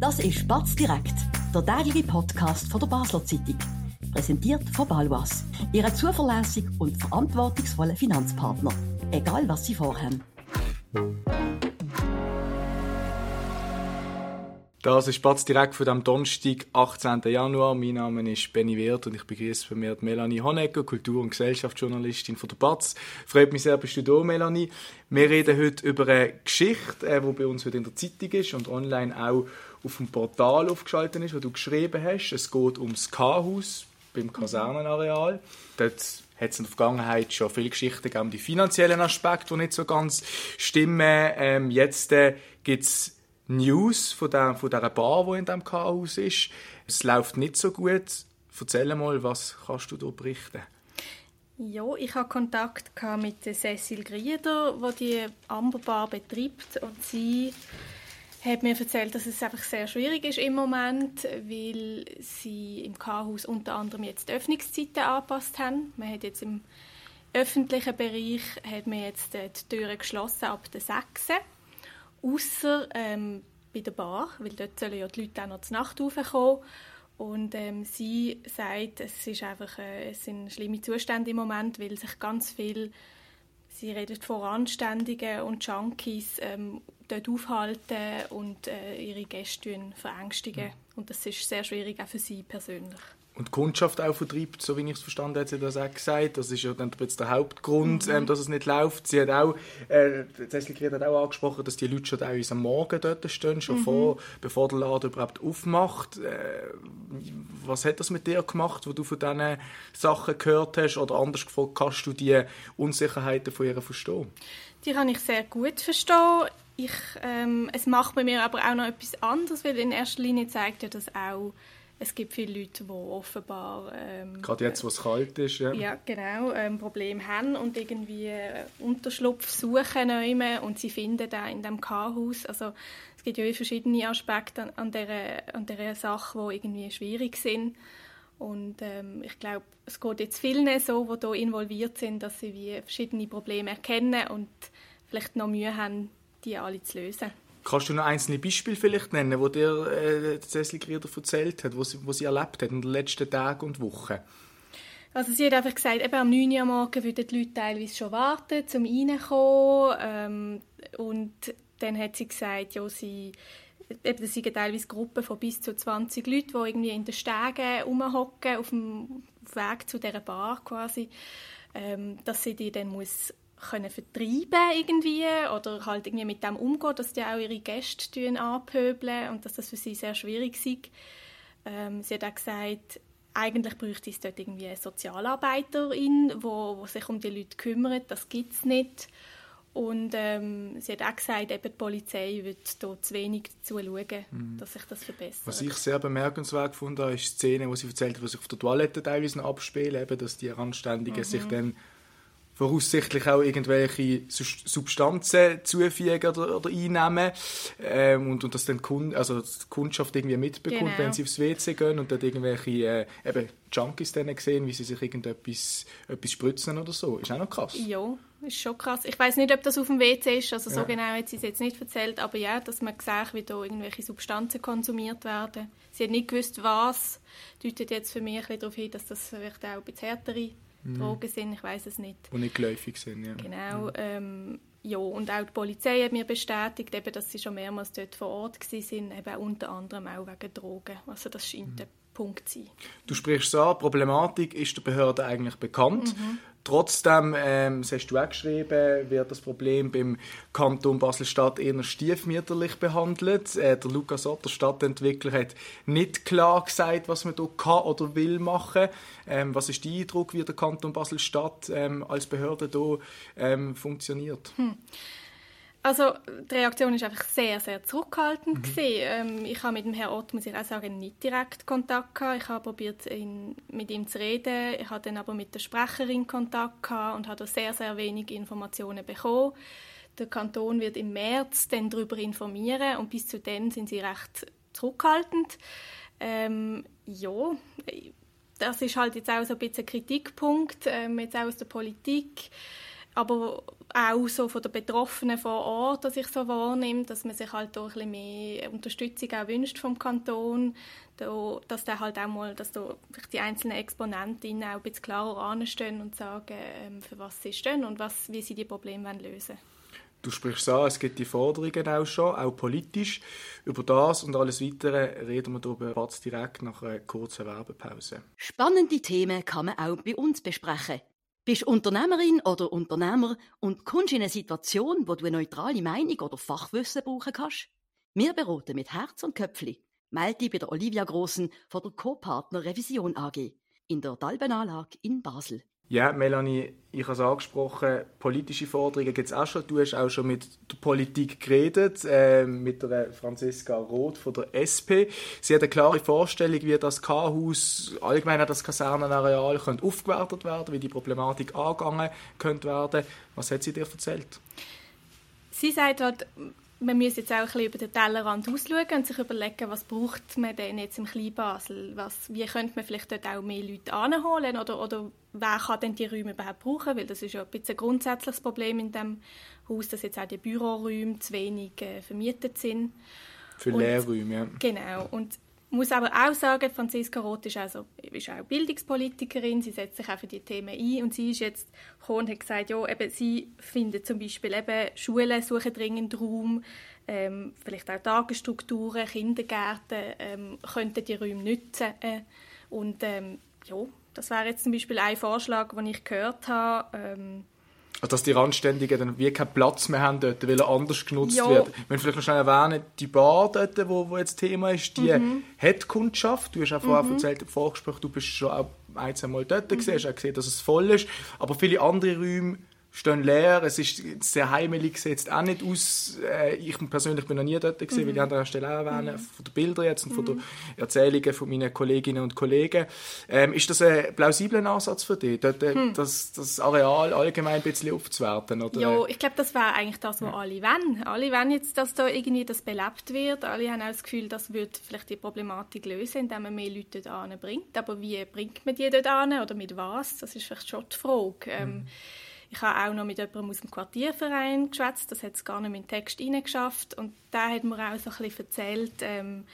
Das ist Batz direkt, der tägliche Podcast von der Basler Zeitung. Präsentiert von Balwas, Ihrem zuverlässigen und verantwortungsvollen Finanzpartner. Egal, was Sie vorhaben. Das ist Batz direkt von dem Donnerstag, 18. Januar. Mein Name ist Benny Wirth und ich begrüße bei mir Melanie Honecker, Kultur- und Gesellschaftsjournalistin von der Batz. Freut mich sehr, bist du da, Melanie. Wir reden heute über eine Geschichte, die äh, bei uns heute in der Zeitung ist und online auch auf dem Portal aufgeschaltet ist, wo du geschrieben hast. Es geht ums K-Haus beim Kasernenareal. Dort hat es in der Vergangenheit schon viele Geschichten gegeben die finanziellen Aspekte, die nicht so ganz stimmen. Ähm, jetzt äh, gibt es News von, der, von dieser Bar, die in diesem K-Haus ist. Es läuft nicht so gut. Erzähl mal, was kannst du da berichten? Ja, ich hatte Kontakt mit Cecil Grieder, die die Amber Bar betreibt. Und sie hat mir erzählt, dass es einfach sehr schwierig ist im Moment, weil sie im K-Haus unter anderem jetzt die Öffnungszeiten angepasst haben. Man hat jetzt im öffentlichen Bereich hat man jetzt die Türen geschlossen ab der 6. Außer ähm, bei der Bar, weil dort sollen ja die Leute auch noch zur Nacht raufkommen. Und ähm, sie sagt, es, ist einfach, äh, es sind schlimme Zustände im Moment, weil sich ganz viel, sie redet von Anständigen und Junkies, ähm, dort aufhalten und äh, ihre Gäste verängstigen. Mhm. Und das ist sehr schwierig auch für sie persönlich und die Kundschaft auch vertreibt, so wie ich es verstanden habe, hat sie das auch gesagt. Das ist ja dann jetzt der Hauptgrund, mhm. ähm, dass es nicht läuft. Sie hat auch, äh, Cecil Gried hat auch angesprochen, dass die Leute schon teilweise am Morgen dort stehen, schon mhm. vor, bevor der Laden überhaupt aufmacht. Äh, was hat das mit dir gemacht, wo du von diesen Sachen gehört hast? Oder anders gefragt, kannst du die Unsicherheiten von ihr verstehen? Die kann ich sehr gut verstehen. Ich, ähm, es macht bei mir aber auch noch etwas anderes, weil in erster Linie zeigt ja das auch, es gibt viele Leute, die offenbar... Ähm, Gerade jetzt, wo es kalt ist, ja. Ja, genau, ähm, Probleme haben und irgendwie äh, Unterschlupf suchen und sie finden da in dem Chaos. Also es gibt ja verschiedene Aspekte an, an, dieser, an dieser Sache, die irgendwie schwierig sind. Und ähm, ich glaube, es geht jetzt vielen so, die hier involviert sind, dass sie wie verschiedene Probleme erkennen und vielleicht noch Mühe haben, die alle zu lösen. Kannst du noch einzelne Beispiele vielleicht nennen, wo dir äh, Cecil Grieder erzählt hat, wo sie, sie erlebt hat in den letzten Tagen und Wochen? Also sie hat einfach gesagt, eben am 9 Uhr morgen würden die Leute teilweise schon warten, um reinzukommen. Ähm, und dann hat sie gesagt, ja, sie, eben, das sind teilweise Gruppen von bis zu 20 Leuten, die irgendwie in den Stegen rumhocken, auf dem Weg zu dieser Bar quasi, ähm, dass sie die dann muss können vertreiben irgendwie oder halt irgendwie mit dem umgehen, dass die auch ihre Gäste anpöbeln und dass das für sie sehr schwierig ist. Ähm, sie hat auch gesagt, eigentlich bräuchte es dort irgendwie eine Sozialarbeiterin, wo, wo sich um die Leute kümmert. Das gibt es nicht. Und ähm, sie hat auch gesagt, eben die Polizei wird hier zu wenig dazu schauen, mhm. dass sich das verbessert. Was ich sehr bemerkenswert fand, ist die Szene, wo sie erzählt hat, was sich auf der Toilette teilweise abspielt, eben, dass die Randständigen mhm. sich dann voraussichtlich auch irgendwelche Substanzen zufügen oder, oder einnehmen ähm, und, und das dann Kund, also die Kundschaft irgendwie mitbekommt, genau. wenn sie aufs WC gehen und dort irgendwelche äh, eben Junkies dann sehen, wie sie sich irgendetwas etwas spritzen oder so. Ist auch noch krass. Ja, ist schon krass. Ich weiß nicht, ob das auf dem WC ist, also so ja. genau hat sie es jetzt nicht erzählt, aber ja, dass man sieht, wie da irgendwelche Substanzen konsumiert werden. Sie hat nicht gewusst, was, deutet jetzt für mich ein bisschen darauf hin, dass das vielleicht auch ein bisschen härtere mhm. Drogen sind, ich weiß es nicht. Die nicht geläufig sind, ja. Genau. Mhm. Ähm, ja, und auch die Polizei hat mir bestätigt, eben, dass sie schon mehrmals dort vor Ort waren, eben unter anderem auch wegen Drogen. Also das scheint mhm. Punkt sein. Du sprichst so an, Problematik ist der Behörde eigentlich bekannt. Mhm. Trotzdem, ähm, das hast du auch geschrieben, wird das Problem beim Kanton Basel-Stadt eher stiefmütterlich behandelt. Äh, der Lukas Ott, der Stadtentwickler, hat nicht klar gesagt, was man hier kann oder will machen. Ähm, was ist dein Eindruck, wie der Kanton Basel-Stadt ähm, als Behörde hier ähm, funktioniert? Hm. Also die Reaktion ist einfach sehr, sehr zurückhaltend mhm. ähm, ich habe mit dem Herrn Ott, muss ich auch sagen, nicht direkt Kontakt gehabt. Ich habe probiert, ihn, mit ihm zu reden. Ich hatte dann aber mit der Sprecherin Kontakt gehabt und habe sehr, sehr wenig Informationen bekommen. Der Kanton wird im März dann darüber informieren und bis zu dann sind sie recht zurückhaltend. Ähm, ja, das ist halt jetzt auch so ein bisschen ein Kritikpunkt, ähm, jetzt auch aus der Politik aber auch so von den Betroffenen vor Ort, dass ich so wahrnehme, dass man sich halt auch ein bisschen mehr Unterstützung auch wünscht vom Kanton, da, dass da halt auch mal, dass da die einzelnen Exponentinnen auch ein bisschen klarer anstehen und sagen, ähm, für was sie stehen und was, wie sie die Probleme lösen wollen. Du sprichst an, es gibt die Forderungen auch schon, auch politisch. Über das und alles Weitere reden wir darüber direkt nach einer kurzen Werbepause. Spannende Themen kann man auch bei uns besprechen. Bist Unternehmerin oder Unternehmer und kommst in eine Situation, wo du eine neutrale Meinung oder Fachwissen brauchen kannst? Wir beraten mit Herz und Köpfli. Melde dich bei der Olivia Grossen von der Co-Partner Revision AG in der Dalbenanlage in Basel. Ja, Melanie, ich habe es angesprochen, politische Forderungen gibt es auch schon. Du hast auch schon mit der Politik geredet, äh, mit der Franziska Roth von der SP. Sie hat eine klare Vorstellung, wie das K-Haus, allgemein das Kasernenareal, könnte aufgewertet werden, wie die Problematik angegangen könnte werden. Was hat sie dir erzählt? Sie sagt halt, man muss jetzt auch ein bisschen über den Tellerrand ausschauen und sich überlegen, was braucht man denn jetzt im Kleinbasel? Was, wie könnte man vielleicht dort auch mehr Leute anholen oder, oder wer kann denn die Räume überhaupt brauchen? Weil das ist ja ein bisschen ein grundsätzliches Problem in dem Haus, dass jetzt auch die Büroräume zu wenig äh, vermietet sind. Für Lehrräume, ja. Genau. Und muss aber auch sagen, Franziska Roth ist, also, ist auch Bildungspolitikerin, sie setzt sich auch für die Themen ein und sie ist jetzt gekommen und hat gesagt, ja, eben, sie findet zum Beispiel eben, Schulen suchen dringend Raum, ähm, vielleicht auch Tagesstrukturen, Kindergärten ähm, könnten die Räume nutzen. Äh, und ähm, ja, das wäre jetzt zum Beispiel ein Vorschlag, den ich gehört habe, ähm, also, dass die Randständigen dann wie keinen Platz mehr haben dort, weil er anders genutzt ja. wird. Wenn vielleicht noch schnell erwähnen, die Bar dort, wo, wo jetzt Thema ist, die mhm. hat Kundschaft. Du hast auch vorher mhm. erzählt im Vorgespräch, du bist schon auch ein, zwei Mal dort mhm. gesehen, hast auch gesehen, dass es voll ist. Aber viele andere Räume stehen leer, es ist sehr heimelig, sieht jetzt auch nicht aus. Äh, ich persönlich bin noch nie dort gewesen, mhm. will ich an der Stelle auch erwähnen, mhm. von den Bildern jetzt und von den mhm. Erzählungen von meinen Kolleginnen und Kollegen. Ähm, ist das ein plausibler Ansatz für dich, dort äh, hm. das, das Areal allgemein ein bisschen aufzuwerten? Oder? Ja, ich glaube, das wäre eigentlich das, was ja. alle wollen. Alle wollen jetzt, dass da irgendwie das belebt wird. Alle haben auch das Gefühl, das würde vielleicht die Problematik lösen, indem man mehr Leute dort bringt. Aber wie bringt man die dort an oder mit was? Das ist vielleicht schon die Frage. Ähm, mhm. Ich habe auch noch mit jemandem aus dem Quartierverein geschwätzt, das hat es gar nicht in den Text geschafft und da hat mir auch so ein bisschen erzählt, ähm,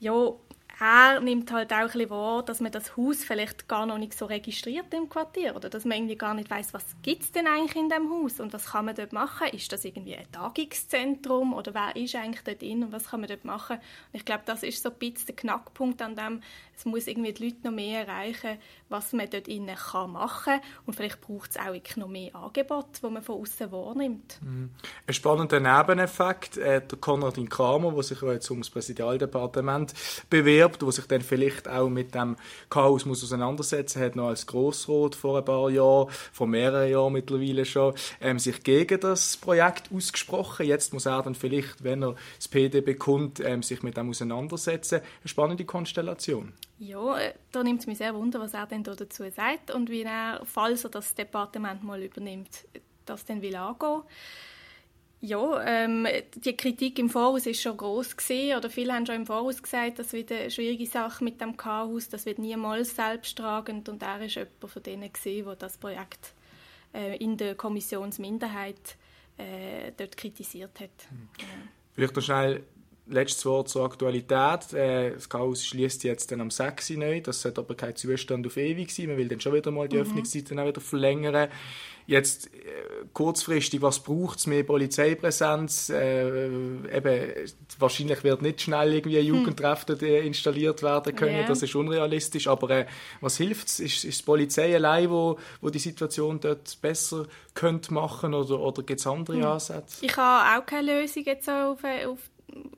ja, er nimmt halt auch ein wahr, dass man das Haus vielleicht gar noch nicht so registriert im Quartier oder dass man irgendwie gar nicht weiß, was gibt es denn eigentlich in dem Haus und was kann man dort machen? Ist das irgendwie ein Tagungszentrum oder wer ist eigentlich dort drin und was kann man dort machen? Und ich glaube, das ist so ein bisschen der Knackpunkt an dem, es muss irgendwie die Leute noch mehr erreichen, was man dort innen kann machen und vielleicht braucht es auch noch mehr Angebote, die man von außen wahrnimmt. Mhm. Ein spannender Nebeneffekt, äh, der Konradin Kramer, der sich jetzt ums Präsidialdepartement bewirbt, der sich dann vielleicht auch mit dem Chaos muss auseinandersetzen hat, noch als Grossrot vor ein paar Jahren, vor mehreren Jahren mittlerweile schon, ähm, sich gegen das Projekt ausgesprochen. Jetzt muss er dann vielleicht, wenn er das PD bekommt, ähm, sich mit dem auseinandersetzen. Eine spannende Konstellation. Ja, äh, da nimmt es mich sehr wunder, was er denn dazu sagt und wie er, falls er das Departement mal übernimmt, das dann will angehen. Ja, ähm, die Kritik im Voraus ist schon groß gesehen oder viele haben schon im Voraus gesagt, das wird eine schwierige Sache mit dem Chaos, das wird niemals selbsttragend und er ist jemand von denen gesehen, der das Projekt äh, in der Kommissionsminderheit äh, dort kritisiert hat. Ja. Vielleicht noch schnell letztes Wort zur Aktualität. Äh, das Chaos schließt jetzt dann am 6. neu. Das sollte aber kein Zustand auf ewig sein. Man will dann schon wieder mal die mhm. Öffnungszeiten auch wieder verlängern. Jetzt äh, kurzfristig, was braucht es? Mehr Polizeipräsenz? Äh, eben, wahrscheinlich wird nicht schnell irgendwie ein hm. Jugendtreff hm. installiert werden können. Yeah. Das ist unrealistisch. Aber äh, was hilft es? Ist, ist die Polizei allein, wo, wo die Situation dort besser könnte machen oder, oder gibt es andere hm. Ansätze? Ich habe auch keine Lösung jetzt auf, auf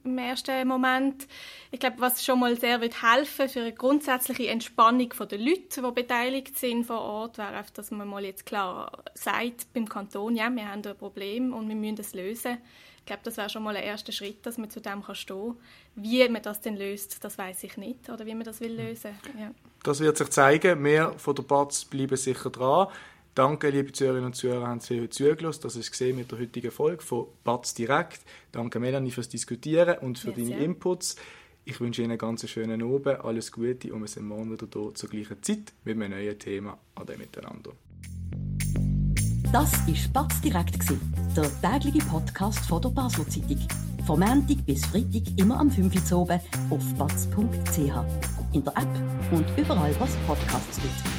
im ersten Moment. Ich glaube, was schon mal sehr wird helfen für eine grundsätzliche Entspannung der Leute, die beteiligt sind vor Ort, wäre einfach, dass man mal jetzt klar sagt beim Kanton, ja, wir haben ein Problem und wir müssen es lösen. Ich glaube, das wäre schon mal ein erster Schritt, dass man zu dem kann stehen. Wie man das denn löst, das weiß ich nicht. Oder wie man das will lösen. Ja. Das wird sich zeigen. Wir von der BATS bleiben sicher dran. Danke, liebe Zuhörerinnen und Zuhörer, haben Sie heute zugelassen. Das ist gesehen mit der heutigen Folge von Batz direkt. Danke, Melanie, fürs Diskutieren und für ja, deine Inputs. Ich wünsche Ihnen einen ganz schönen Abend, alles Gute und wir sind morgen wieder hier zur gleichen Zeit mit einem neuen Thema. Ade miteinander. Das war Batz direkt, der tägliche Podcast von der Basler Zeitung. Vom Montag bis Freitag immer am 5 Uhr oben auf batz.ch. In der App und überall, was Podcasts gibt.